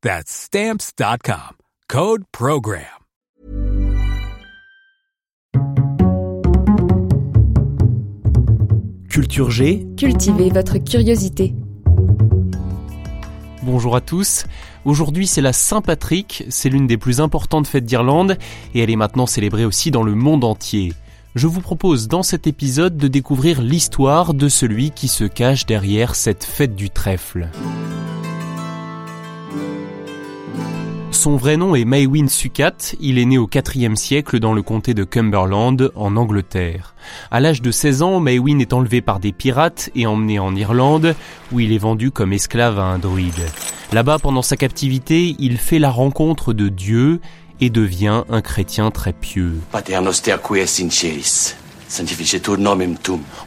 That's stamps.com. Code program. Culture G. Cultivez votre curiosité. Bonjour à tous. Aujourd'hui c'est la Saint-Patrick, c'est l'une des plus importantes fêtes d'Irlande et elle est maintenant célébrée aussi dans le monde entier. Je vous propose dans cet épisode de découvrir l'histoire de celui qui se cache derrière cette fête du trèfle. Son vrai nom est Maewyn Succat, il est né au IVe siècle dans le comté de Cumberland, en Angleterre. À l'âge de 16 ans, Maewyn est enlevé par des pirates et emmené en Irlande, où il est vendu comme esclave à un druide. Là-bas, pendant sa captivité, il fait la rencontre de Dieu et devient un chrétien très pieux.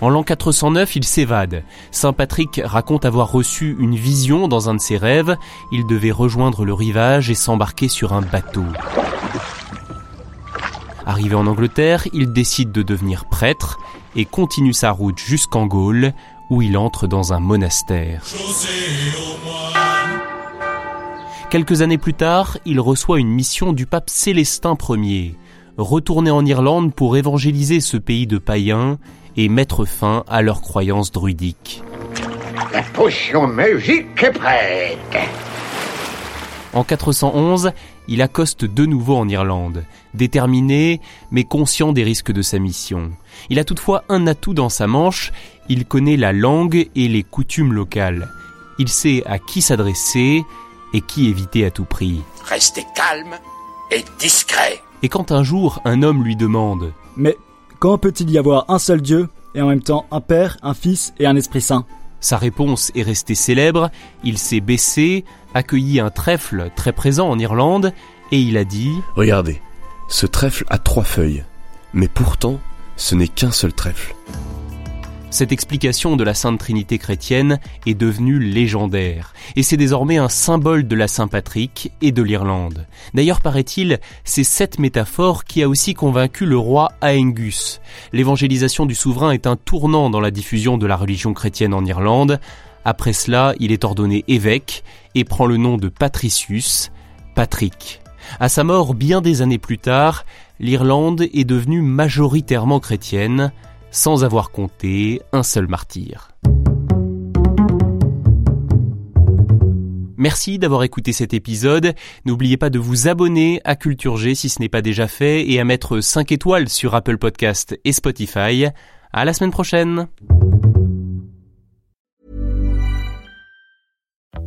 En l'an 409, il s'évade. Saint Patrick raconte avoir reçu une vision dans un de ses rêves. Il devait rejoindre le rivage et s'embarquer sur un bateau. Arrivé en Angleterre, il décide de devenir prêtre et continue sa route jusqu'en Gaule, où il entre dans un monastère. Quelques années plus tard, il reçoit une mission du pape Célestin Ier retourner en Irlande pour évangéliser ce pays de païens et mettre fin à leurs croyances druidiques. La potion magique est prête. En 411, il accoste de nouveau en Irlande, déterminé mais conscient des risques de sa mission. Il a toutefois un atout dans sa manche, il connaît la langue et les coutumes locales. Il sait à qui s'adresser et qui éviter à tout prix. Restez calme et discret. Et quand un jour un homme lui demande Mais comment peut-il y avoir un seul Dieu et en même temps un Père, un Fils et un Esprit Saint? Sa réponse est restée célèbre, il s'est baissé, accueilli un trèfle très présent en Irlande, et il a dit Regardez, ce trèfle a trois feuilles, mais pourtant ce n'est qu'un seul trèfle. Cette explication de la Sainte Trinité chrétienne est devenue légendaire, et c'est désormais un symbole de la Saint-Patrick et de l'Irlande. D'ailleurs, paraît-il, c'est cette métaphore qui a aussi convaincu le roi Aengus. L'évangélisation du souverain est un tournant dans la diffusion de la religion chrétienne en Irlande. Après cela, il est ordonné évêque et prend le nom de Patricius, Patrick. À sa mort bien des années plus tard, l'Irlande est devenue majoritairement chrétienne, sans avoir compté un seul martyr. Merci d'avoir écouté cet épisode. N'oubliez pas de vous abonner à Culture G si ce n'est pas déjà fait et à mettre 5 étoiles sur Apple Podcast et Spotify. À la semaine prochaine.